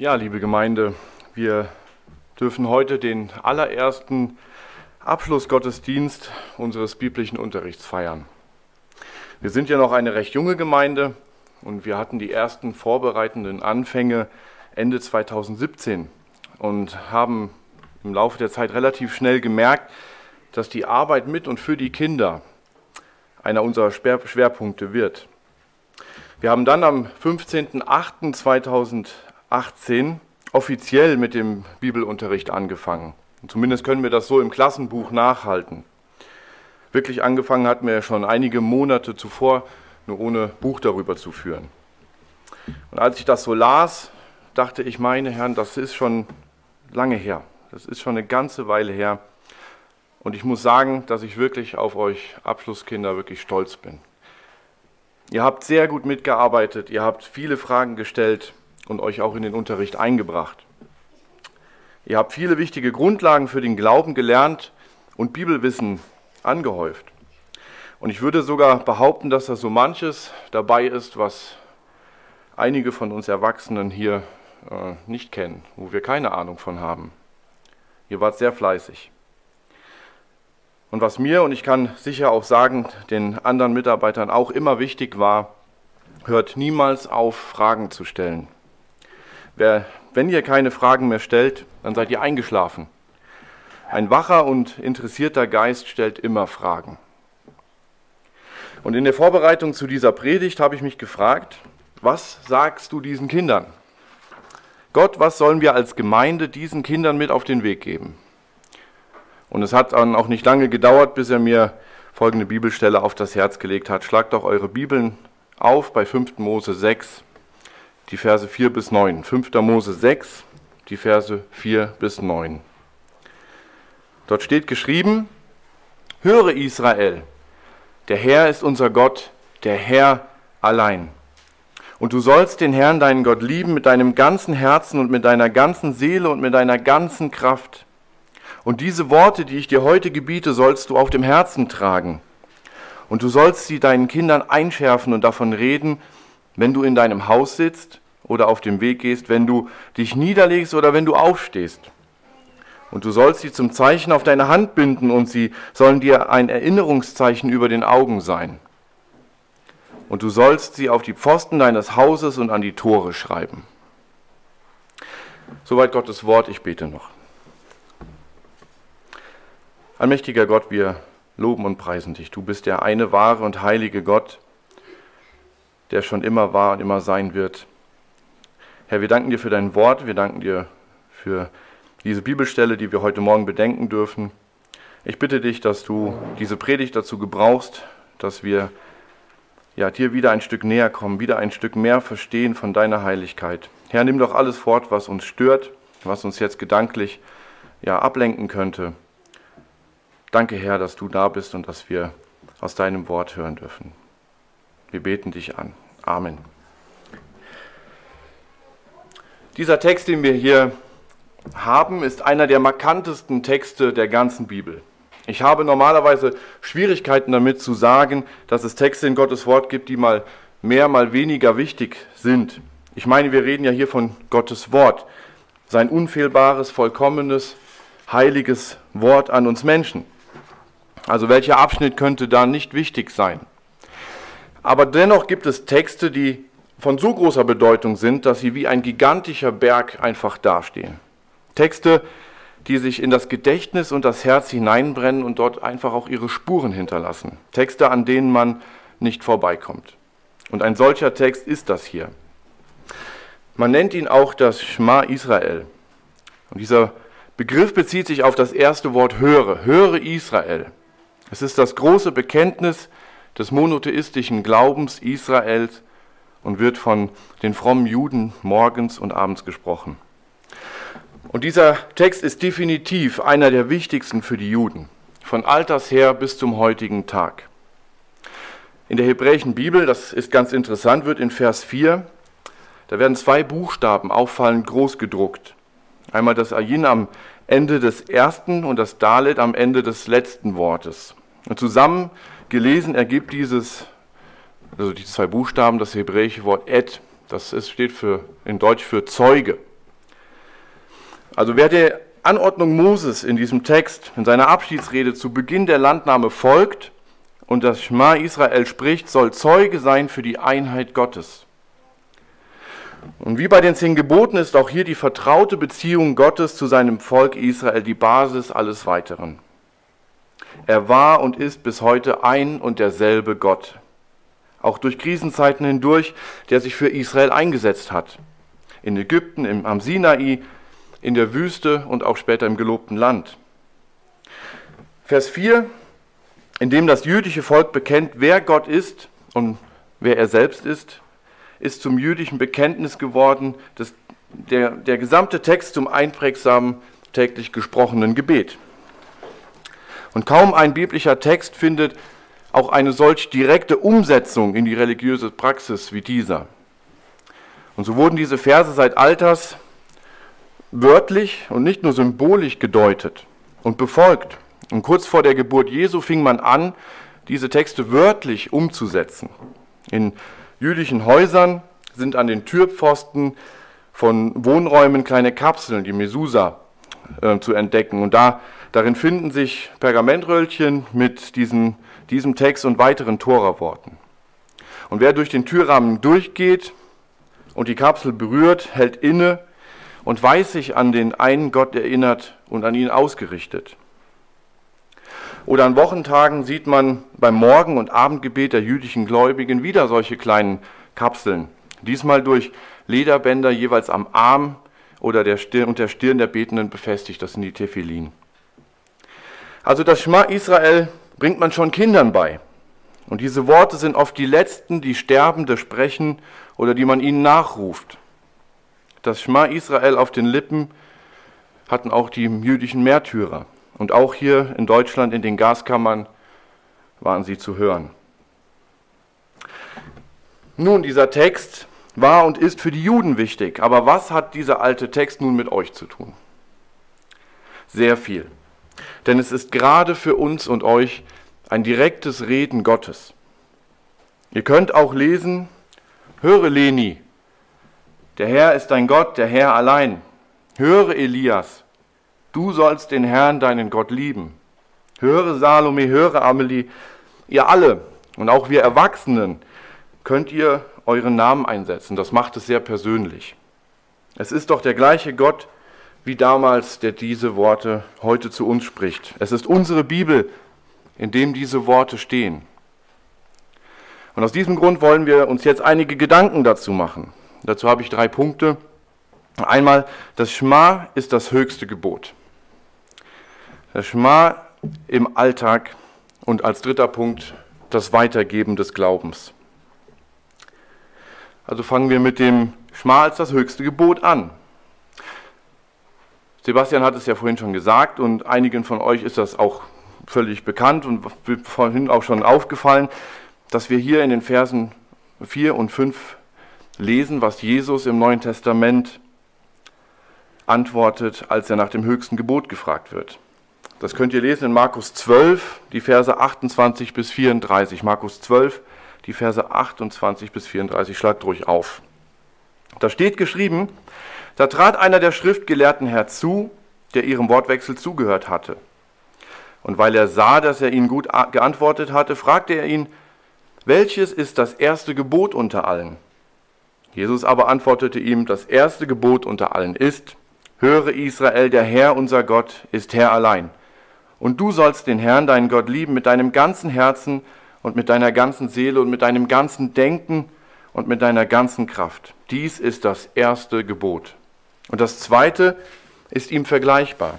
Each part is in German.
Ja, liebe Gemeinde, wir dürfen heute den allerersten Abschlussgottesdienst unseres biblischen Unterrichts feiern. Wir sind ja noch eine recht junge Gemeinde und wir hatten die ersten vorbereitenden Anfänge Ende 2017 und haben im Laufe der Zeit relativ schnell gemerkt, dass die Arbeit mit und für die Kinder einer unserer Schwerpunkte wird. Wir haben dann am 15.08.2018 18 offiziell mit dem Bibelunterricht angefangen. Zumindest können wir das so im Klassenbuch nachhalten. Wirklich angefangen hatten wir ja schon einige Monate zuvor, nur ohne Buch darüber zu führen. Und als ich das so las, dachte ich, meine Herren, das ist schon lange her. Das ist schon eine ganze Weile her. Und ich muss sagen, dass ich wirklich auf euch Abschlusskinder wirklich stolz bin. Ihr habt sehr gut mitgearbeitet, ihr habt viele Fragen gestellt und euch auch in den Unterricht eingebracht. Ihr habt viele wichtige Grundlagen für den Glauben gelernt und Bibelwissen angehäuft. Und ich würde sogar behaupten, dass da so manches dabei ist, was einige von uns Erwachsenen hier äh, nicht kennen, wo wir keine Ahnung von haben. Ihr wart sehr fleißig. Und was mir, und ich kann sicher auch sagen, den anderen Mitarbeitern auch immer wichtig war, hört niemals auf, Fragen zu stellen. Wer, wenn ihr keine Fragen mehr stellt, dann seid ihr eingeschlafen. Ein wacher und interessierter Geist stellt immer Fragen. Und in der Vorbereitung zu dieser Predigt habe ich mich gefragt, was sagst du diesen Kindern? Gott, was sollen wir als Gemeinde diesen Kindern mit auf den Weg geben? Und es hat dann auch nicht lange gedauert, bis er mir folgende Bibelstelle auf das Herz gelegt hat. Schlagt doch eure Bibeln auf bei 5. Mose 6, die Verse 4 bis 9. 5. Mose 6, die Verse 4 bis 9. Dort steht geschrieben, höre Israel, der Herr ist unser Gott, der Herr allein. Und du sollst den Herrn, deinen Gott, lieben mit deinem ganzen Herzen und mit deiner ganzen Seele und mit deiner ganzen Kraft. Und diese Worte, die ich dir heute gebiete, sollst du auf dem Herzen tragen. Und du sollst sie deinen Kindern einschärfen und davon reden, wenn du in deinem Haus sitzt oder auf dem Weg gehst, wenn du dich niederlegst oder wenn du aufstehst. Und du sollst sie zum Zeichen auf deine Hand binden und sie sollen dir ein Erinnerungszeichen über den Augen sein. Und du sollst sie auf die Pfosten deines Hauses und an die Tore schreiben. Soweit Gottes Wort, ich bete noch. Allmächtiger Gott, wir loben und preisen dich. Du bist der eine wahre und heilige Gott, der schon immer war und immer sein wird. Herr, wir danken dir für dein Wort, wir danken dir für diese Bibelstelle, die wir heute Morgen bedenken dürfen. Ich bitte dich, dass du diese Predigt dazu gebrauchst, dass wir ja, dir wieder ein Stück näher kommen, wieder ein Stück mehr verstehen von deiner Heiligkeit. Herr, nimm doch alles fort, was uns stört, was uns jetzt gedanklich ja, ablenken könnte. Danke, Herr, dass du da bist und dass wir aus deinem Wort hören dürfen. Wir beten dich an. Amen. Dieser Text, den wir hier haben, ist einer der markantesten Texte der ganzen Bibel. Ich habe normalerweise Schwierigkeiten damit zu sagen, dass es Texte in Gottes Wort gibt, die mal mehr, mal weniger wichtig sind. Ich meine, wir reden ja hier von Gottes Wort, sein unfehlbares, vollkommenes, heiliges Wort an uns Menschen. Also welcher Abschnitt könnte da nicht wichtig sein? Aber dennoch gibt es Texte, die von so großer Bedeutung sind, dass sie wie ein gigantischer Berg einfach dastehen. Texte, die sich in das Gedächtnis und das Herz hineinbrennen und dort einfach auch ihre Spuren hinterlassen. Texte, an denen man nicht vorbeikommt. Und ein solcher Text ist das hier. Man nennt ihn auch das Schma Israel. Und dieser Begriff bezieht sich auf das erste Wort höre. Höre Israel. Es ist das große Bekenntnis des monotheistischen Glaubens Israels und wird von den frommen Juden morgens und abends gesprochen. Und dieser Text ist definitiv einer der wichtigsten für die Juden, von alters her bis zum heutigen Tag. In der hebräischen Bibel, das ist ganz interessant, wird in Vers 4, da werden zwei Buchstaben auffallend groß gedruckt. Einmal das Ayin am Ende des ersten und das Dalet am Ende des letzten Wortes. Und zusammen gelesen ergibt dieses also die zwei Buchstaben, das hebräische Wort et, das ist, steht für, in Deutsch für Zeuge. Also wer der Anordnung Moses in diesem Text, in seiner Abschiedsrede zu Beginn der Landnahme folgt und das Schma Israel spricht, soll Zeuge sein für die Einheit Gottes. Und wie bei den zehn Geboten ist auch hier die vertraute Beziehung Gottes zu seinem Volk Israel die Basis alles Weiteren. Er war und ist bis heute ein und derselbe Gott, auch durch Krisenzeiten hindurch, der sich für Israel eingesetzt hat. In Ägypten, im, am Sinai, in der Wüste und auch später im gelobten Land. Vers 4, in dem das jüdische Volk bekennt, wer Gott ist und wer er selbst ist, ist zum jüdischen Bekenntnis geworden, das, der, der gesamte Text zum einprägsamen täglich gesprochenen Gebet. Und kaum ein biblischer Text findet auch eine solch direkte Umsetzung in die religiöse Praxis wie dieser. Und so wurden diese Verse seit Alters wörtlich und nicht nur symbolisch gedeutet und befolgt. Und kurz vor der Geburt Jesu fing man an, diese Texte wörtlich umzusetzen. In jüdischen Häusern sind an den Türpfosten von Wohnräumen kleine Kapseln, die Mesusa, äh, zu entdecken. Und da, darin finden sich Pergamentröllchen mit diesen, diesem Text und weiteren Toraworten. Und wer durch den Türrahmen durchgeht und die Kapsel berührt, hält inne und weiß sich an den einen Gott erinnert und an ihn ausgerichtet. Oder an Wochentagen sieht man beim Morgen- und Abendgebet der jüdischen Gläubigen wieder solche kleinen Kapseln. Diesmal durch Lederbänder jeweils am Arm oder der Stirn und der Stirn der Betenden befestigt. Das sind die Tefillin. Also das Schma Israel bringt man schon Kindern bei. Und diese Worte sind oft die letzten, die Sterbende sprechen oder die man ihnen nachruft. Das Schma Israel auf den Lippen hatten auch die jüdischen Märtyrer. Und auch hier in Deutschland in den Gaskammern waren sie zu hören. Nun, dieser Text war und ist für die Juden wichtig. Aber was hat dieser alte Text nun mit euch zu tun? Sehr viel. Denn es ist gerade für uns und euch ein direktes Reden Gottes. Ihr könnt auch lesen, höre Leni, der Herr ist dein Gott, der Herr allein. Höre Elias, du sollst den Herrn, deinen Gott lieben. Höre Salome, höre Amelie, ihr alle und auch wir Erwachsenen könnt ihr euren Namen einsetzen. Das macht es sehr persönlich. Es ist doch der gleiche Gott wie damals, der diese Worte heute zu uns spricht. Es ist unsere Bibel, in dem diese Worte stehen. Und aus diesem Grund wollen wir uns jetzt einige Gedanken dazu machen. Dazu habe ich drei Punkte. Einmal, das Schma ist das höchste Gebot. Das Schma im Alltag und als dritter Punkt das Weitergeben des Glaubens. Also fangen wir mit dem Schma als das höchste Gebot an. Sebastian hat es ja vorhin schon gesagt und einigen von euch ist das auch völlig bekannt und vorhin auch schon aufgefallen, dass wir hier in den Versen 4 und 5 lesen, was Jesus im Neuen Testament antwortet, als er nach dem höchsten Gebot gefragt wird. Das könnt ihr lesen in Markus 12, die Verse 28 bis 34. Markus 12, die Verse 28 bis 34. Schlagt ruhig auf. Da steht geschrieben, da trat einer der Schriftgelehrten herzu, der ihrem Wortwechsel zugehört hatte. Und weil er sah, dass er ihnen gut geantwortet hatte, fragte er ihn, welches ist das erste Gebot unter allen? Jesus aber antwortete ihm, das erste Gebot unter allen ist, höre Israel, der Herr unser Gott ist Herr allein. Und du sollst den Herrn, deinen Gott, lieben mit deinem ganzen Herzen und mit deiner ganzen Seele und mit deinem ganzen Denken und mit deiner ganzen Kraft. Dies ist das erste Gebot. Und das zweite ist ihm vergleichbar,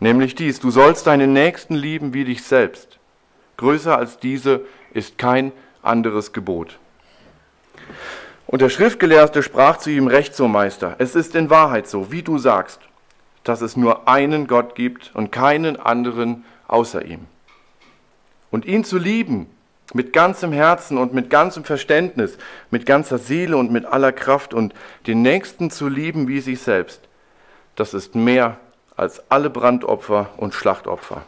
nämlich dies, du sollst deinen Nächsten lieben wie dich selbst. Größer als diese ist kein anderes Gebot. Und der Schriftgelehrte sprach zu ihm, Recht so, Meister, es ist in Wahrheit so, wie du sagst, dass es nur einen Gott gibt und keinen anderen außer ihm. Und ihn zu lieben mit ganzem Herzen und mit ganzem Verständnis, mit ganzer Seele und mit aller Kraft und den Nächsten zu lieben wie sich selbst, das ist mehr als alle Brandopfer und Schlachtopfer.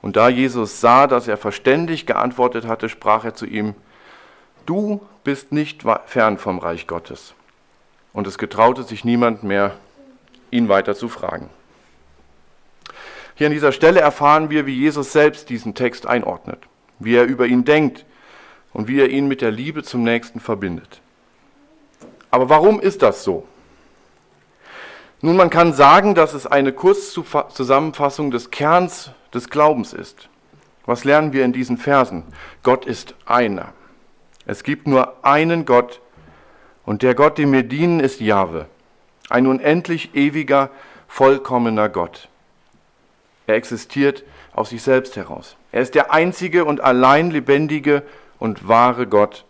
Und da Jesus sah, dass er verständig geantwortet hatte, sprach er zu ihm, du bist nicht fern vom Reich Gottes. Und es getraute sich niemand mehr, ihn weiter zu fragen. Hier an dieser Stelle erfahren wir, wie Jesus selbst diesen Text einordnet, wie er über ihn denkt und wie er ihn mit der Liebe zum Nächsten verbindet. Aber warum ist das so? Nun, man kann sagen, dass es eine Kurzzusammenfassung des Kerns des Glaubens ist. Was lernen wir in diesen Versen? Gott ist einer. Es gibt nur einen Gott und der Gott, dem wir dienen, ist Jahwe, ein unendlich ewiger, vollkommener Gott. Er existiert aus sich selbst heraus. Er ist der einzige und allein lebendige und wahre Gott.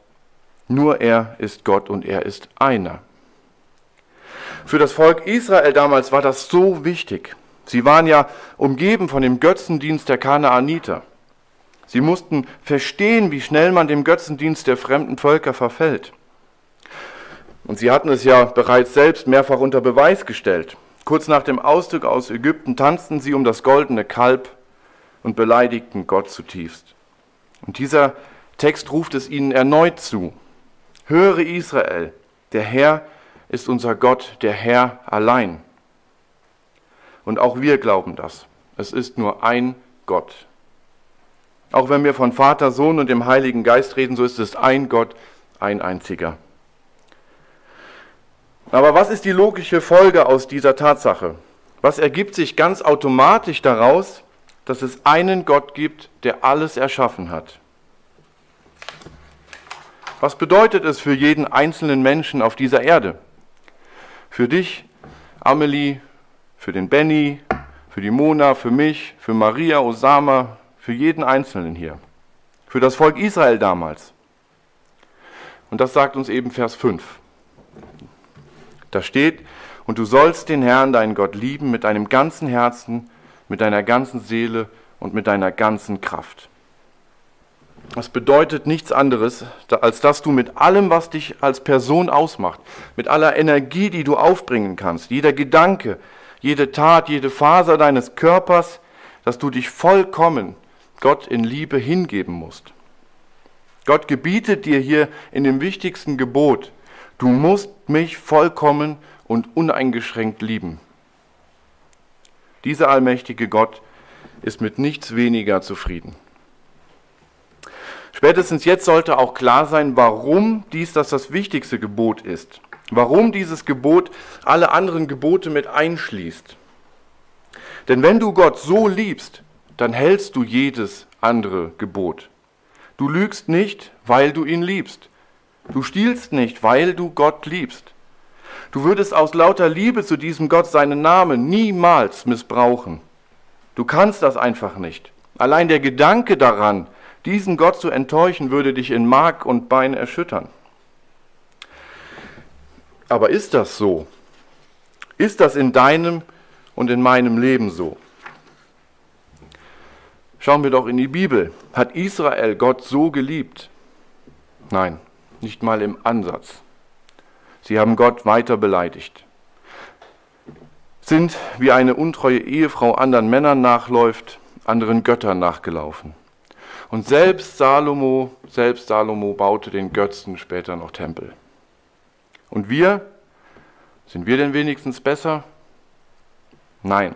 Nur er ist Gott und er ist einer. Für das Volk Israel damals war das so wichtig. Sie waren ja umgeben von dem Götzendienst der Kanaaniter. Sie mussten verstehen, wie schnell man dem Götzendienst der fremden Völker verfällt. Und sie hatten es ja bereits selbst mehrfach unter Beweis gestellt. Kurz nach dem Auszug aus Ägypten tanzten sie um das goldene Kalb und beleidigten Gott zutiefst. Und dieser Text ruft es ihnen erneut zu. Höre Israel, der Herr ist unser Gott, der Herr allein. Und auch wir glauben das. Es ist nur ein Gott. Auch wenn wir von Vater, Sohn und dem Heiligen Geist reden, so ist es ein Gott, ein einziger. Aber was ist die logische Folge aus dieser Tatsache? Was ergibt sich ganz automatisch daraus, dass es einen Gott gibt, der alles erschaffen hat? Was bedeutet es für jeden einzelnen Menschen auf dieser Erde? Für dich, Amelie, für den Benny, für die Mona, für mich, für Maria, Osama, für jeden Einzelnen hier. Für das Volk Israel damals. Und das sagt uns eben Vers 5. Da steht, und du sollst den Herrn, deinen Gott, lieben mit deinem ganzen Herzen, mit deiner ganzen Seele und mit deiner ganzen Kraft. Das bedeutet nichts anderes, als dass du mit allem, was dich als Person ausmacht, mit aller Energie, die du aufbringen kannst, jeder Gedanke, jede Tat, jede Faser deines Körpers, dass du dich vollkommen Gott in Liebe hingeben musst. Gott gebietet dir hier in dem wichtigsten Gebot, Du musst mich vollkommen und uneingeschränkt lieben. Dieser allmächtige Gott ist mit nichts weniger zufrieden. Spätestens jetzt sollte auch klar sein, warum dies das, das wichtigste Gebot ist. Warum dieses Gebot alle anderen Gebote mit einschließt. Denn wenn du Gott so liebst, dann hältst du jedes andere Gebot. Du lügst nicht, weil du ihn liebst. Du stiehlst nicht, weil du Gott liebst. Du würdest aus lauter Liebe zu diesem Gott seinen Namen niemals missbrauchen. Du kannst das einfach nicht. Allein der Gedanke daran, diesen Gott zu enttäuschen, würde dich in Mark und Bein erschüttern. Aber ist das so? Ist das in deinem und in meinem Leben so? Schauen wir doch in die Bibel. Hat Israel Gott so geliebt? Nein nicht mal im Ansatz. Sie haben Gott weiter beleidigt, sind wie eine untreue Ehefrau anderen Männern nachläuft, anderen Göttern nachgelaufen. Und selbst Salomo, selbst Salomo baute den Götzen später noch Tempel. Und wir, sind wir denn wenigstens besser? Nein.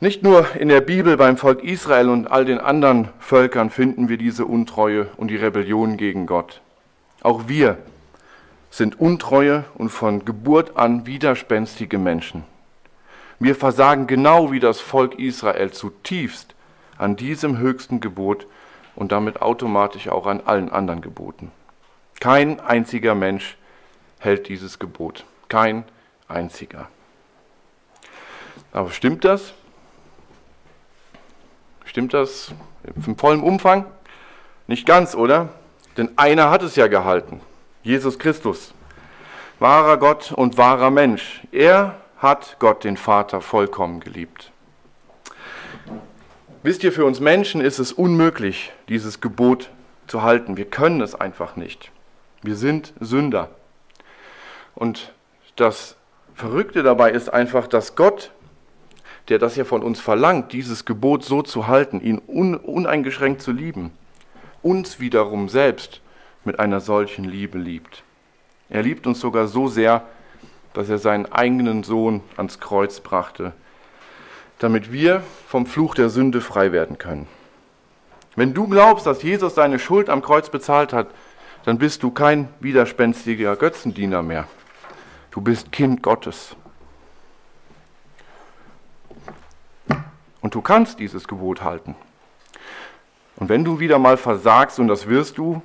Nicht nur in der Bibel beim Volk Israel und all den anderen Völkern finden wir diese Untreue und die Rebellion gegen Gott. Auch wir sind untreue und von Geburt an widerspenstige Menschen. Wir versagen genau wie das Volk Israel zutiefst an diesem höchsten Gebot und damit automatisch auch an allen anderen Geboten. Kein einziger Mensch hält dieses Gebot. Kein einziger. Aber stimmt das? Stimmt das im vollen Umfang? Nicht ganz, oder? Denn einer hat es ja gehalten. Jesus Christus. Wahrer Gott und wahrer Mensch. Er hat Gott, den Vater, vollkommen geliebt. Wisst ihr, für uns Menschen ist es unmöglich, dieses Gebot zu halten. Wir können es einfach nicht. Wir sind Sünder. Und das Verrückte dabei ist einfach, dass Gott der das ja von uns verlangt, dieses Gebot so zu halten, ihn un uneingeschränkt zu lieben, uns wiederum selbst mit einer solchen Liebe liebt. Er liebt uns sogar so sehr, dass er seinen eigenen Sohn ans Kreuz brachte, damit wir vom Fluch der Sünde frei werden können. Wenn du glaubst, dass Jesus seine Schuld am Kreuz bezahlt hat, dann bist du kein widerspenstiger Götzendiener mehr. Du bist Kind Gottes. Und du kannst dieses Gebot halten. Und wenn du wieder mal versagst, und das wirst du,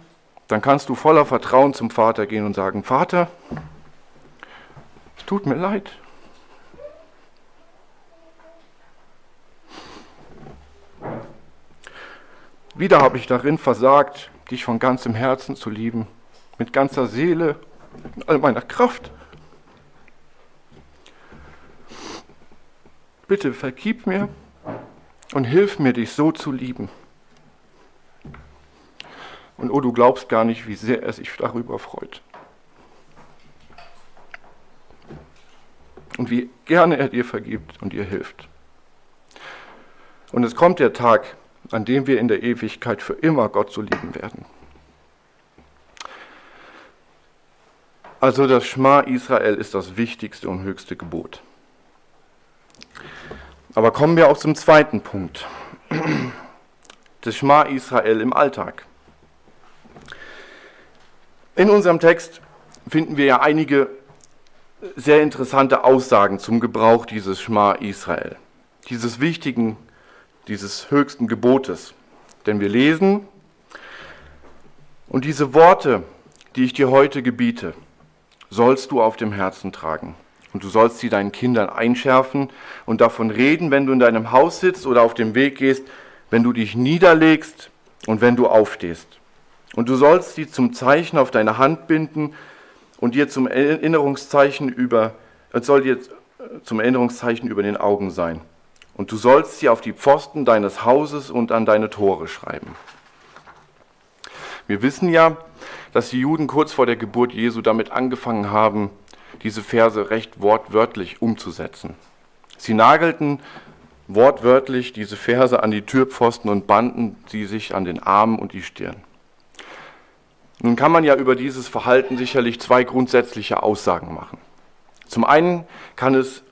dann kannst du voller Vertrauen zum Vater gehen und sagen, Vater, es tut mir leid. Wieder habe ich darin versagt, dich von ganzem Herzen zu lieben, mit ganzer Seele, mit all meiner Kraft. Bitte vergib mir und hilf mir, dich so zu lieben. Und oh, du glaubst gar nicht, wie sehr er sich darüber freut. Und wie gerne er dir vergibt und dir hilft. Und es kommt der Tag, an dem wir in der Ewigkeit für immer Gott so lieben werden. Also das Schma Israel ist das wichtigste und höchste Gebot. Aber kommen wir auch zum zweiten Punkt. Das Schma Israel im Alltag. In unserem Text finden wir ja einige sehr interessante Aussagen zum Gebrauch dieses Schma Israel, dieses wichtigen dieses höchsten Gebotes. Denn wir lesen, und diese Worte, die ich dir heute gebiete, sollst du auf dem Herzen tragen. Und du sollst sie deinen Kindern einschärfen und davon reden, wenn du in deinem Haus sitzt oder auf dem Weg gehst, wenn du dich niederlegst und wenn du aufstehst. Und du sollst sie zum Zeichen auf deine Hand binden und dir zum Erinnerungszeichen über, soll dir zum Erinnerungszeichen über den Augen sein und du sollst sie auf die Pfosten deines Hauses und an deine Tore schreiben. Wir wissen ja, dass die Juden kurz vor der Geburt Jesu damit angefangen haben, diese Verse recht wortwörtlich umzusetzen. Sie nagelten wortwörtlich diese Verse an die Türpfosten und banden sie sich an den Arm und die Stirn. Nun kann man ja über dieses Verhalten sicherlich zwei grundsätzliche Aussagen machen. Zum einen kann es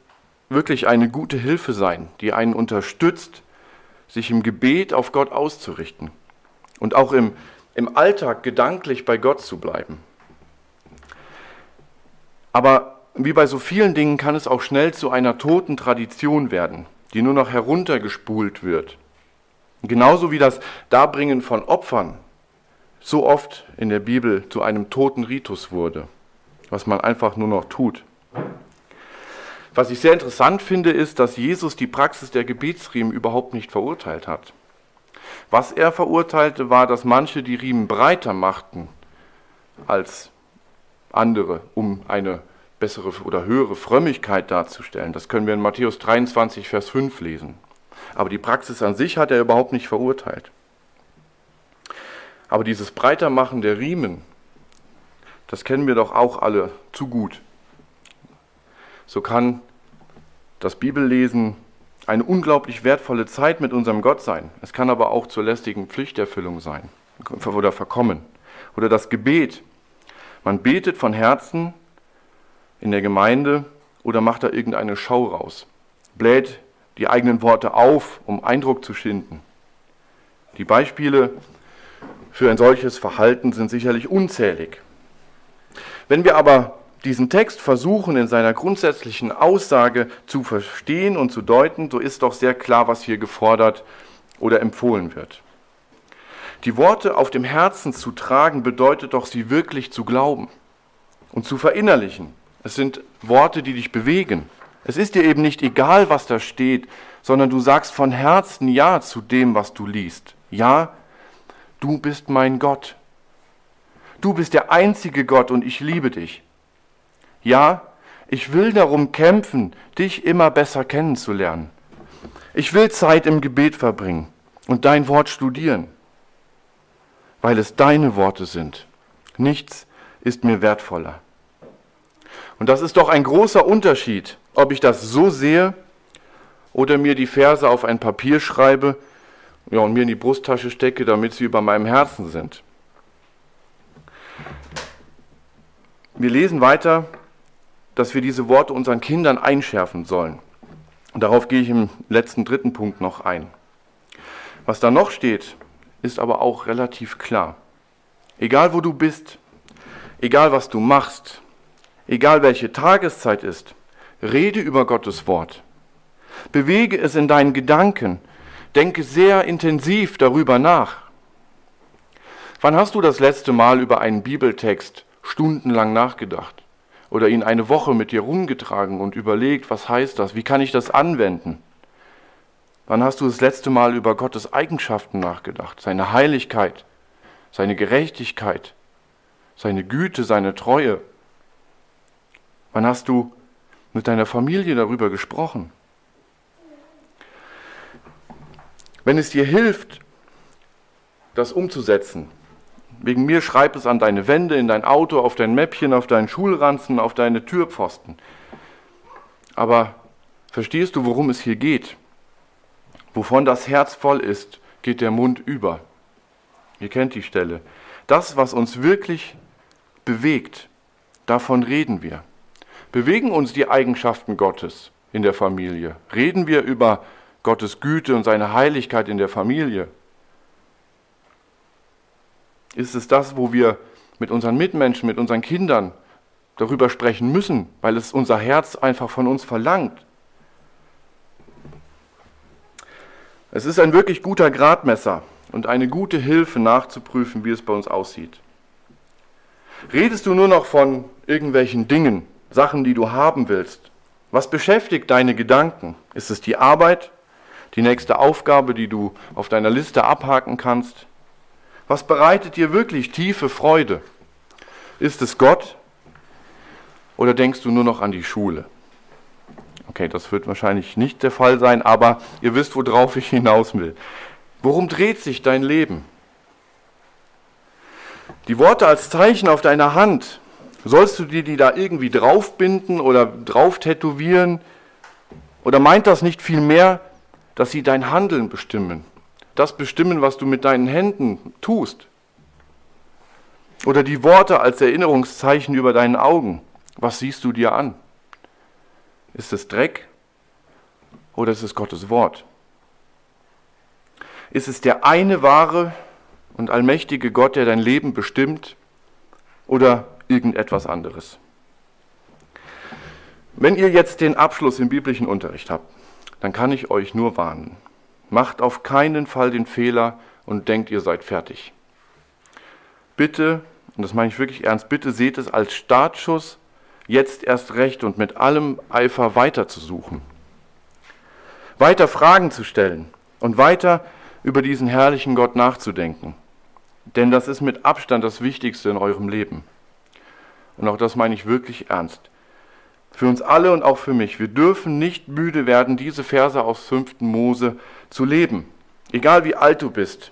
wirklich eine gute Hilfe sein, die einen unterstützt, sich im Gebet auf Gott auszurichten und auch im, im Alltag gedanklich bei Gott zu bleiben. Aber wie bei so vielen Dingen kann es auch schnell zu einer toten Tradition werden, die nur noch heruntergespult wird. Genauso wie das Darbringen von Opfern so oft in der Bibel zu einem toten Ritus wurde, was man einfach nur noch tut. Was ich sehr interessant finde, ist, dass Jesus die Praxis der Gebetsriemen überhaupt nicht verurteilt hat. Was er verurteilte, war, dass manche die Riemen breiter machten als andere, um eine bessere oder höhere Frömmigkeit darzustellen. Das können wir in Matthäus 23, Vers 5 lesen. Aber die Praxis an sich hat er überhaupt nicht verurteilt. Aber dieses Breitermachen der Riemen, das kennen wir doch auch alle zu gut so kann das Bibellesen eine unglaublich wertvolle Zeit mit unserem Gott sein. Es kann aber auch zur lästigen Pflichterfüllung sein oder verkommen. Oder das Gebet. Man betet von Herzen in der Gemeinde oder macht da irgendeine Schau raus. Bläht die eigenen Worte auf, um Eindruck zu schinden. Die Beispiele für ein solches Verhalten sind sicherlich unzählig. Wenn wir aber diesen Text versuchen in seiner grundsätzlichen Aussage zu verstehen und zu deuten, so ist doch sehr klar, was hier gefordert oder empfohlen wird. Die Worte auf dem Herzen zu tragen bedeutet doch, sie wirklich zu glauben und zu verinnerlichen. Es sind Worte, die dich bewegen. Es ist dir eben nicht egal, was da steht, sondern du sagst von Herzen Ja zu dem, was du liest. Ja, du bist mein Gott. Du bist der einzige Gott und ich liebe dich. Ja, ich will darum kämpfen, dich immer besser kennenzulernen. Ich will Zeit im Gebet verbringen und dein Wort studieren, weil es deine Worte sind. Nichts ist mir wertvoller. Und das ist doch ein großer Unterschied, ob ich das so sehe oder mir die Verse auf ein Papier schreibe ja, und mir in die Brusttasche stecke, damit sie über meinem Herzen sind. Wir lesen weiter dass wir diese Worte unseren Kindern einschärfen sollen. Darauf gehe ich im letzten dritten Punkt noch ein. Was da noch steht, ist aber auch relativ klar. Egal wo du bist, egal was du machst, egal welche Tageszeit ist, rede über Gottes Wort. Bewege es in deinen Gedanken, denke sehr intensiv darüber nach. Wann hast du das letzte Mal über einen Bibeltext stundenlang nachgedacht? Oder ihn eine Woche mit dir rumgetragen und überlegt, was heißt das? Wie kann ich das anwenden? Wann hast du das letzte Mal über Gottes Eigenschaften nachgedacht? Seine Heiligkeit, seine Gerechtigkeit, seine Güte, seine Treue? Wann hast du mit deiner Familie darüber gesprochen? Wenn es dir hilft, das umzusetzen, wegen mir schreib es an deine Wände, in dein Auto, auf dein Mäppchen, auf deinen Schulranzen, auf deine Türpfosten. Aber verstehst du, worum es hier geht? Wovon das Herz voll ist, geht der Mund über. Ihr kennt die Stelle. Das, was uns wirklich bewegt, davon reden wir. Bewegen uns die Eigenschaften Gottes in der Familie? Reden wir über Gottes Güte und seine Heiligkeit in der Familie? Ist es das, wo wir mit unseren Mitmenschen, mit unseren Kindern darüber sprechen müssen, weil es unser Herz einfach von uns verlangt? Es ist ein wirklich guter Gradmesser und eine gute Hilfe nachzuprüfen, wie es bei uns aussieht. Redest du nur noch von irgendwelchen Dingen, Sachen, die du haben willst? Was beschäftigt deine Gedanken? Ist es die Arbeit, die nächste Aufgabe, die du auf deiner Liste abhaken kannst? Was bereitet dir wirklich tiefe Freude? Ist es Gott oder denkst du nur noch an die Schule? Okay, das wird wahrscheinlich nicht der Fall sein, aber ihr wisst, worauf ich hinaus will. Worum dreht sich dein Leben? Die Worte als Zeichen auf deiner Hand, sollst du dir die da irgendwie draufbinden oder drauf tätowieren? Oder meint das nicht vielmehr, dass sie dein Handeln bestimmen? Das bestimmen, was du mit deinen Händen tust? Oder die Worte als Erinnerungszeichen über deinen Augen? Was siehst du dir an? Ist es Dreck oder ist es Gottes Wort? Ist es der eine wahre und allmächtige Gott, der dein Leben bestimmt oder irgendetwas anderes? Wenn ihr jetzt den Abschluss im biblischen Unterricht habt, dann kann ich euch nur warnen. Macht auf keinen Fall den Fehler und denkt, ihr seid fertig. Bitte, und das meine ich wirklich ernst, bitte seht es als Startschuss jetzt erst recht und mit allem Eifer weiterzusuchen. Weiter Fragen zu stellen und weiter über diesen herrlichen Gott nachzudenken. Denn das ist mit Abstand das Wichtigste in eurem Leben. Und auch das meine ich wirklich ernst. Für uns alle und auch für mich. Wir dürfen nicht müde werden, diese Verse aus 5. Mose zu leben. Egal wie alt du bist,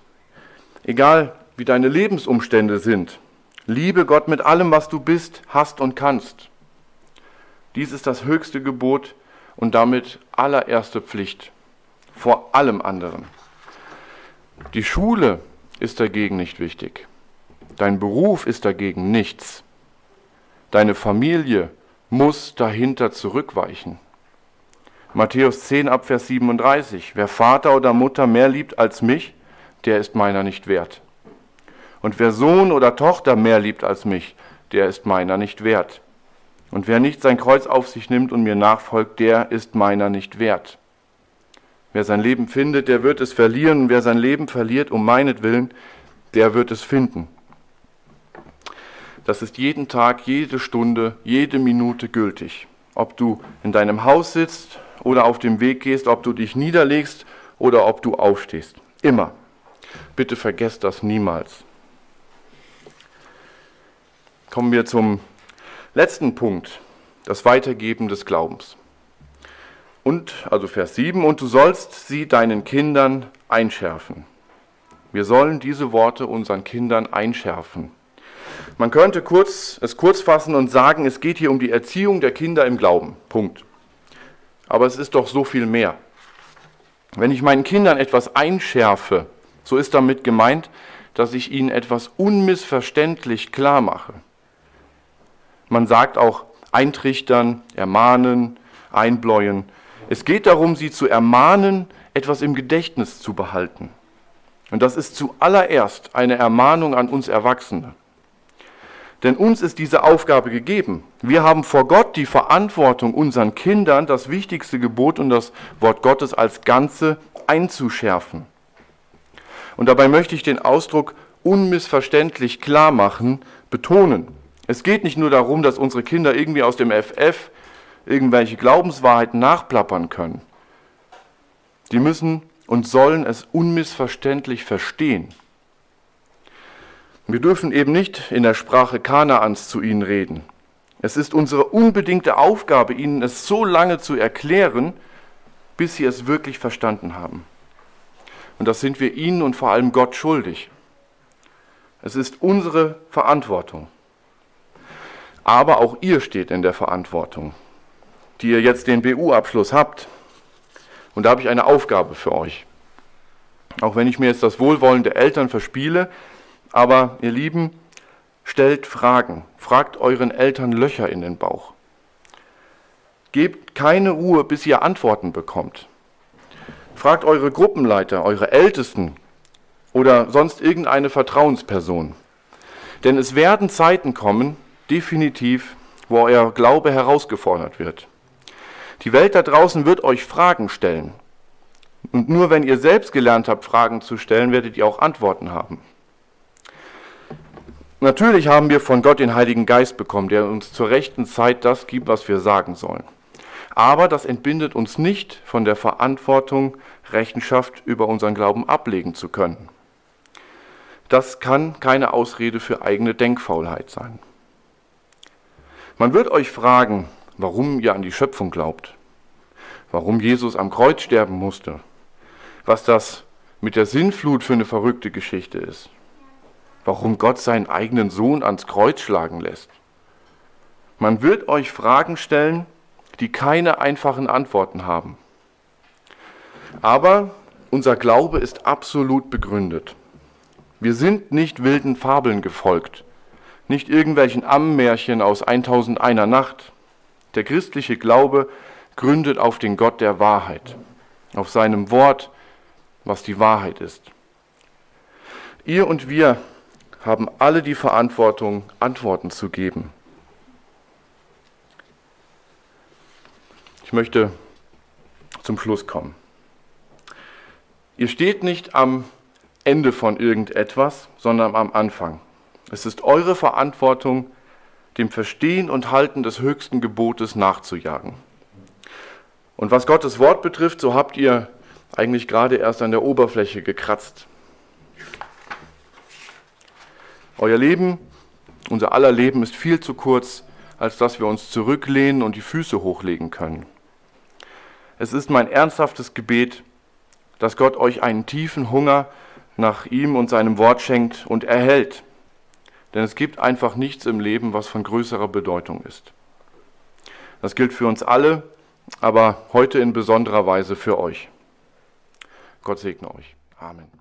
egal wie deine Lebensumstände sind. Liebe Gott mit allem, was du bist, hast und kannst. Dies ist das höchste Gebot und damit allererste Pflicht vor allem anderen. Die Schule ist dagegen nicht wichtig. Dein Beruf ist dagegen nichts. Deine Familie muss dahinter zurückweichen. Matthäus 10 Abvers 37. Wer Vater oder Mutter mehr liebt als mich, der ist meiner nicht wert. Und wer Sohn oder Tochter mehr liebt als mich, der ist meiner nicht wert. Und wer nicht sein Kreuz auf sich nimmt und mir nachfolgt, der ist meiner nicht wert. Wer sein Leben findet, der wird es verlieren, und wer sein Leben verliert um meinetwillen, der wird es finden. Das ist jeden Tag, jede Stunde, jede Minute gültig. Ob du in deinem Haus sitzt oder auf dem Weg gehst, ob du dich niederlegst oder ob du aufstehst. Immer. Bitte vergesst das niemals. Kommen wir zum Letzten Punkt, das Weitergeben des Glaubens. Und, also Vers 7, und du sollst sie deinen Kindern einschärfen. Wir sollen diese Worte unseren Kindern einschärfen. Man könnte kurz, es kurz fassen und sagen, es geht hier um die Erziehung der Kinder im Glauben. Punkt. Aber es ist doch so viel mehr. Wenn ich meinen Kindern etwas einschärfe, so ist damit gemeint, dass ich ihnen etwas unmissverständlich klar mache. Man sagt auch eintrichtern, ermahnen, einbläuen. Es geht darum, sie zu ermahnen, etwas im Gedächtnis zu behalten. Und das ist zuallererst eine Ermahnung an uns Erwachsene. Denn uns ist diese Aufgabe gegeben. Wir haben vor Gott die Verantwortung, unseren Kindern das wichtigste Gebot und das Wort Gottes als Ganze einzuschärfen. Und dabei möchte ich den Ausdruck unmissverständlich klar machen, betonen. Es geht nicht nur darum, dass unsere Kinder irgendwie aus dem FF irgendwelche Glaubenswahrheiten nachplappern können. Die müssen und sollen es unmissverständlich verstehen. Wir dürfen eben nicht in der Sprache Kanaans zu ihnen reden. Es ist unsere unbedingte Aufgabe, ihnen es so lange zu erklären, bis sie es wirklich verstanden haben. Und das sind wir ihnen und vor allem Gott schuldig. Es ist unsere Verantwortung. Aber auch ihr steht in der Verantwortung, die ihr jetzt den BU-Abschluss habt. Und da habe ich eine Aufgabe für euch. Auch wenn ich mir jetzt das Wohlwollen der Eltern verspiele, aber ihr Lieben, stellt Fragen. Fragt euren Eltern Löcher in den Bauch. Gebt keine Ruhe, bis ihr Antworten bekommt. Fragt eure Gruppenleiter, eure Ältesten oder sonst irgendeine Vertrauensperson. Denn es werden Zeiten kommen, definitiv, wo euer Glaube herausgefordert wird. Die Welt da draußen wird euch Fragen stellen. Und nur wenn ihr selbst gelernt habt, Fragen zu stellen, werdet ihr auch Antworten haben. Natürlich haben wir von Gott den Heiligen Geist bekommen, der uns zur rechten Zeit das gibt, was wir sagen sollen. Aber das entbindet uns nicht von der Verantwortung, Rechenschaft über unseren Glauben ablegen zu können. Das kann keine Ausrede für eigene Denkfaulheit sein. Man wird euch fragen, warum ihr an die Schöpfung glaubt, warum Jesus am Kreuz sterben musste, was das mit der Sinnflut für eine verrückte Geschichte ist, warum Gott seinen eigenen Sohn ans Kreuz schlagen lässt. Man wird euch Fragen stellen, die keine einfachen Antworten haben. Aber unser Glaube ist absolut begründet. Wir sind nicht wilden Fabeln gefolgt, nicht irgendwelchen Ammenmärchen aus 1001 Nacht. Der christliche Glaube gründet auf den Gott der Wahrheit, auf seinem Wort, was die Wahrheit ist. Ihr und wir haben alle die Verantwortung, Antworten zu geben. Ich möchte zum Schluss kommen. Ihr steht nicht am Ende von irgendetwas, sondern am Anfang. Es ist eure Verantwortung, dem Verstehen und Halten des höchsten Gebotes nachzujagen. Und was Gottes Wort betrifft, so habt ihr eigentlich gerade erst an der Oberfläche gekratzt. Euer Leben, unser aller Leben ist viel zu kurz, als dass wir uns zurücklehnen und die Füße hochlegen können. Es ist mein ernsthaftes Gebet, dass Gott euch einen tiefen Hunger nach ihm und seinem Wort schenkt und erhält denn es gibt einfach nichts im Leben, was von größerer Bedeutung ist. Das gilt für uns alle, aber heute in besonderer Weise für euch. Gott segne euch. Amen.